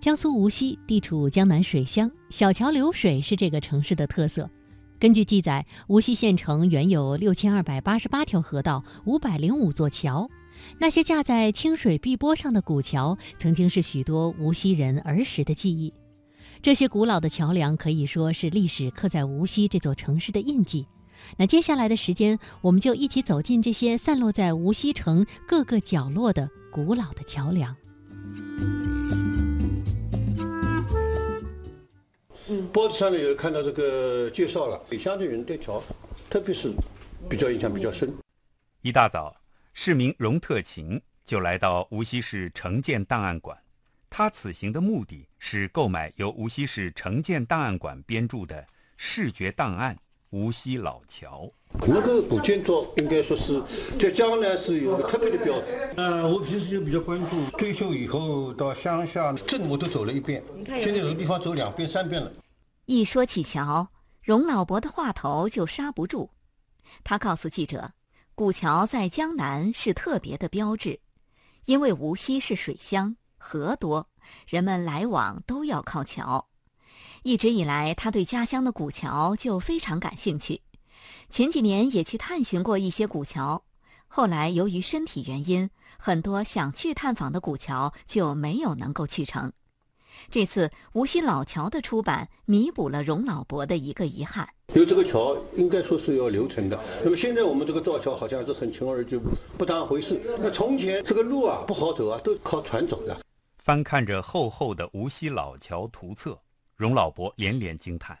江苏无锡地处江南水乡，小桥流水是这个城市的特色。根据记载，无锡县城原有六千二百八十八条河道，五百零五座桥。那些架在清水碧波上的古桥，曾经是许多无锡人儿时的记忆。这些古老的桥梁可以说是历史刻在无锡这座城市的印记。那接下来的时间，我们就一起走进这些散落在无锡城各个角落的古老的桥梁。报纸上呢有看到这个介绍了，北乡的人对桥，特别是比较印象比较深。一大早，市民荣特勤就来到无锡市城建档案馆，他此行的目的是购买由无锡市城建档案馆编著的《视觉档案：无锡老桥》。那个古建筑应该说是在江南是有个特别的标志。呃，我平时就比较关注，退休以后到乡下镇我都走了一遍，现在有的地方走两遍三遍了。一说起桥，荣老伯的话头就刹不住。他告诉记者，古桥在江南是特别的标志，因为无锡是水乡，河多，人们来往都要靠桥。一直以来，他对家乡的古桥就非常感兴趣。前几年也去探寻过一些古桥，后来由于身体原因，很多想去探访的古桥就没有能够去成。这次无锡老桥的出版，弥补了荣老伯的一个遗憾。因为这个桥应该说是要留存的，那么现在我们这个造桥好像是很轻而易举，不当回事。那从前这个路啊不好走啊，都靠船走的。翻看着厚厚的无锡老桥图册，荣老伯连连惊叹。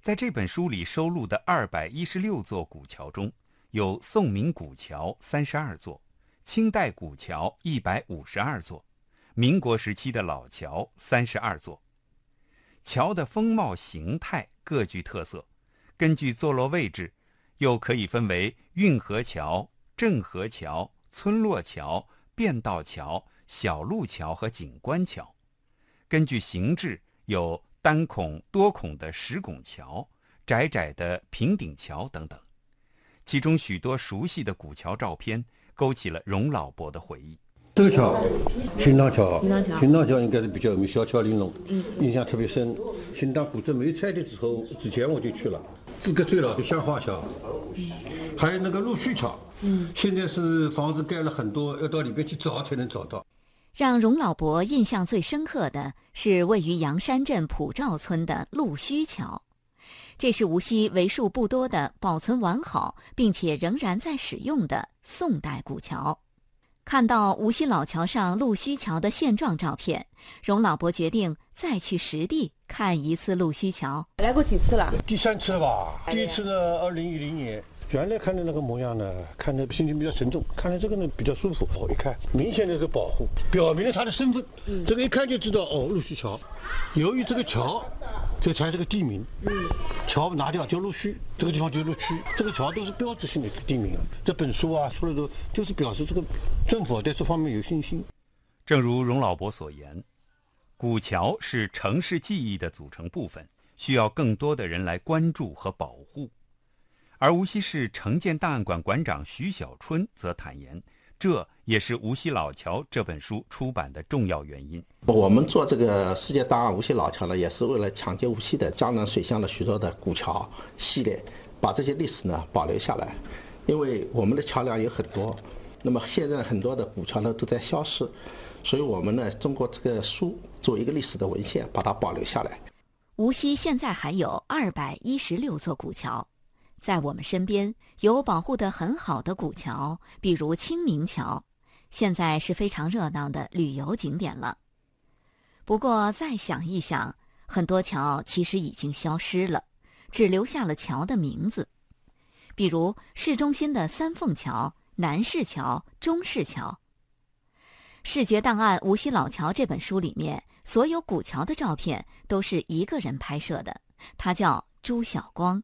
在这本书里收录的二百一十六座古桥中，有宋明古桥三十二座，清代古桥一百五十二座，民国时期的老桥三十二座。桥的风貌形态各具特色，根据坐落位置，又可以分为运河桥、镇河桥、村落桥、便道桥、小路桥和景观桥。根据形制，有。单孔、多孔的石拱桥、窄窄的平顶桥等等，其中许多熟悉的古桥照片，勾起了荣老伯的回忆。这个桥，新塘桥，新塘桥应该是比较有名，小桥玲珑，印象特别深。新塘古镇没拆的时候，之前我就去了。资格最老的香花桥，还有那个陆续桥，嗯，现在是房子盖了很多，要到里边去找才能找到。让荣老伯印象最深刻的是位于阳山镇普照村的陆须桥，这是无锡为数不多的保存完好并且仍然在使用的宋代古桥。看到无锡老桥上陆须桥的现状照片，荣老伯决定再去实地看一次陆须桥。来过几次了？第三次了吧。第一次呢，二零一零年。原来看的那个模样呢，看着心情比较沉重；看着这个呢，比较舒服。我一看，明显的是保护，表明了他的身份。嗯，这个一看就知道哦，陆续桥。由于这个桥，这才是个地名。嗯，桥拿掉叫陆续，这个地方叫陆区。这个桥都是标志性的地名啊。这本书啊出来都就是表示这个政府在这方面有信心。正如荣老伯所言，古桥是城市记忆的组成部分，需要更多的人来关注和保护。而无锡市城建档案馆馆长徐小春则坦言，这也是《无锡老桥》这本书出版的重要原因。我们做这个世界档案《无锡老桥》呢，也是为了抢劫无锡的江南水乡的许多的古桥系列，把这些历史呢保留下来。因为我们的桥梁有很多，那么现在很多的古桥呢都在消失，所以我们呢通过这个书做一个历史的文献，把它保留下来。无锡现在还有二百一十六座古桥。在我们身边有保护得很好的古桥，比如清明桥，现在是非常热闹的旅游景点了。不过再想一想，很多桥其实已经消失了，只留下了桥的名字，比如市中心的三凤桥、南市桥、中市桥。《视觉档案：无锡老桥》这本书里面，所有古桥的照片都是一个人拍摄的，他叫朱晓光。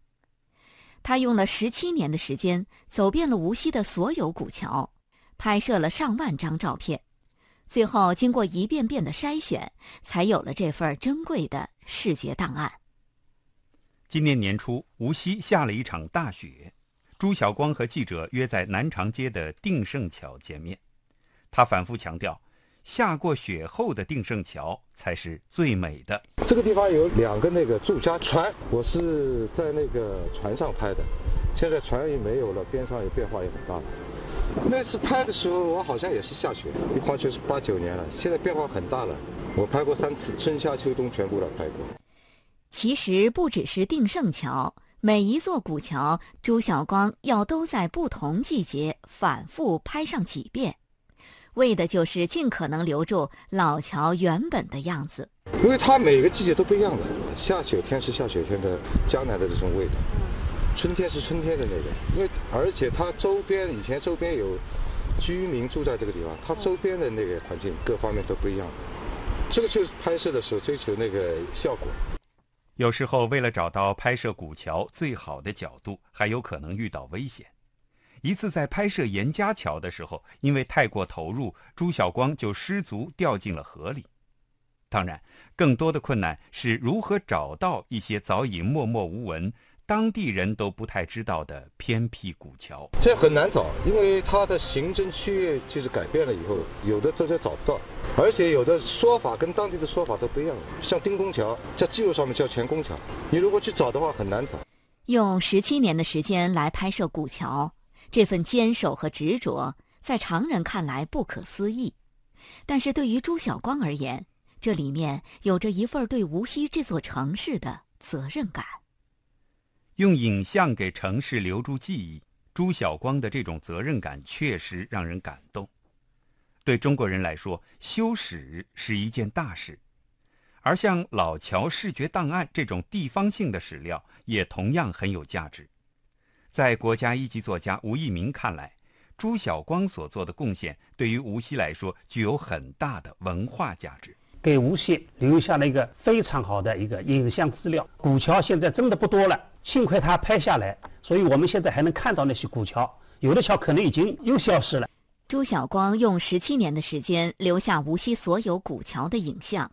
他用了十七年的时间，走遍了无锡的所有古桥，拍摄了上万张照片，最后经过一遍遍的筛选，才有了这份珍贵的视觉档案。今年年初，无锡下了一场大雪，朱晓光和记者约在南长街的定胜桥见面。他反复强调，下过雪后的定胜桥才是最美的。这个地方有两个那个住家船，我是在那个船上拍的。现在船也没有了，边上也变化也很大。那次拍的时候，我好像也是下雪，一晃就是八九年了。现在变化很大了，我拍过三次，春夏秋冬全部来拍过。其实不只是定胜桥，每一座古桥，朱晓光要都在不同季节反复拍上几遍。为的就是尽可能留住老桥原本的样子，因为它每个季节都不一样的。下雪天是下雪天的江南的这种味道，春天是春天的那个。因为而且它周边以前周边有居民住在这个地方，它周边的那个环境各方面都不一样。这个就是拍摄的时候追求那个效果。有时候为了找到拍摄古桥最好的角度，还有可能遇到危险。一次在拍摄严家桥的时候，因为太过投入，朱晓光就失足掉进了河里。当然，更多的困难是如何找到一些早已默默无闻、当地人都不太知道的偏僻古桥。这很难找，因为它的行政区域就是改变了以后，有的都在找不到，而且有的说法跟当地的说法都不一样。像丁公桥，在记录上面叫前公桥，你如果去找的话很难找。用十七年的时间来拍摄古桥。这份坚守和执着，在常人看来不可思议，但是对于朱晓光而言，这里面有着一份对无锡这座城市的责任感。用影像给城市留住记忆，朱晓光的这种责任感确实让人感动。对中国人来说，修史是一件大事，而像老桥视觉档案这种地方性的史料，也同样很有价值。在国家一级作家吴一鸣看来，朱晓光所做的贡献对于无锡来说具有很大的文化价值，给无锡留下了一个非常好的一个影像资料。古桥现在真的不多了，幸亏他拍下来，所以我们现在还能看到那些古桥。有的桥可能已经又消失了。朱晓光用十七年的时间留下无锡所有古桥的影像，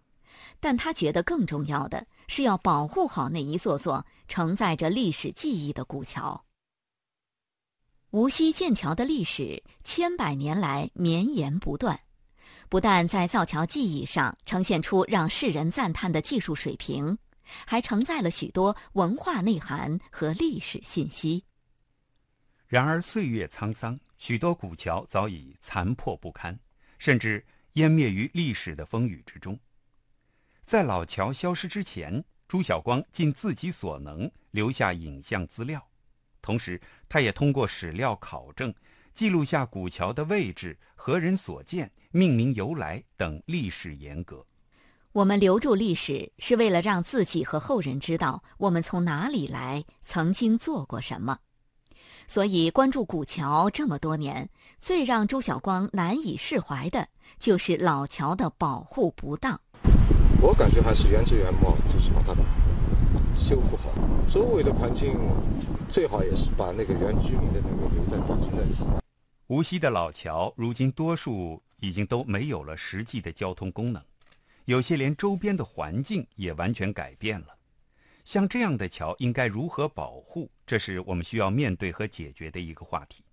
但他觉得更重要的是要保护好那一座座承载着历史记忆的古桥。无锡建桥的历史千百年来绵延不断，不但在造桥技艺上呈现出让世人赞叹的技术水平，还承载了许多文化内涵和历史信息。然而岁月沧桑，许多古桥早已残破不堪，甚至湮灭于历史的风雨之中。在老桥消失之前，朱晓光尽自己所能留下影像资料。同时，他也通过史料考证，记录下古桥的位置、何人所建、命名由来等历史沿革。我们留住历史，是为了让自己和后人知道我们从哪里来，曾经做过什么。所以，关注古桥这么多年，最让周晓光难以释怀的，就是老桥的保护不当。我感觉还是原汁原貌，就是把它修复好，周围的环境。最好也是把那个原居民的那个留在保存那里。无锡的老桥如今多数已经都没有了实际的交通功能，有些连周边的环境也完全改变了。像这样的桥应该如何保护？这是我们需要面对和解决的一个话题。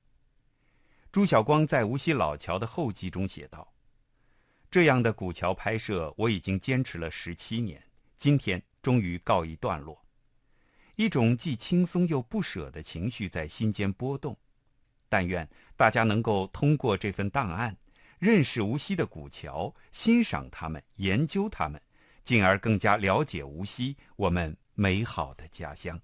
朱晓光在无锡老桥的后记中写道：“这样的古桥拍摄我已经坚持了十七年，今天终于告一段落。”一种既轻松又不舍的情绪在心间波动，但愿大家能够通过这份档案，认识无锡的古桥，欣赏它们，研究它们，进而更加了解无锡，我们美好的家乡。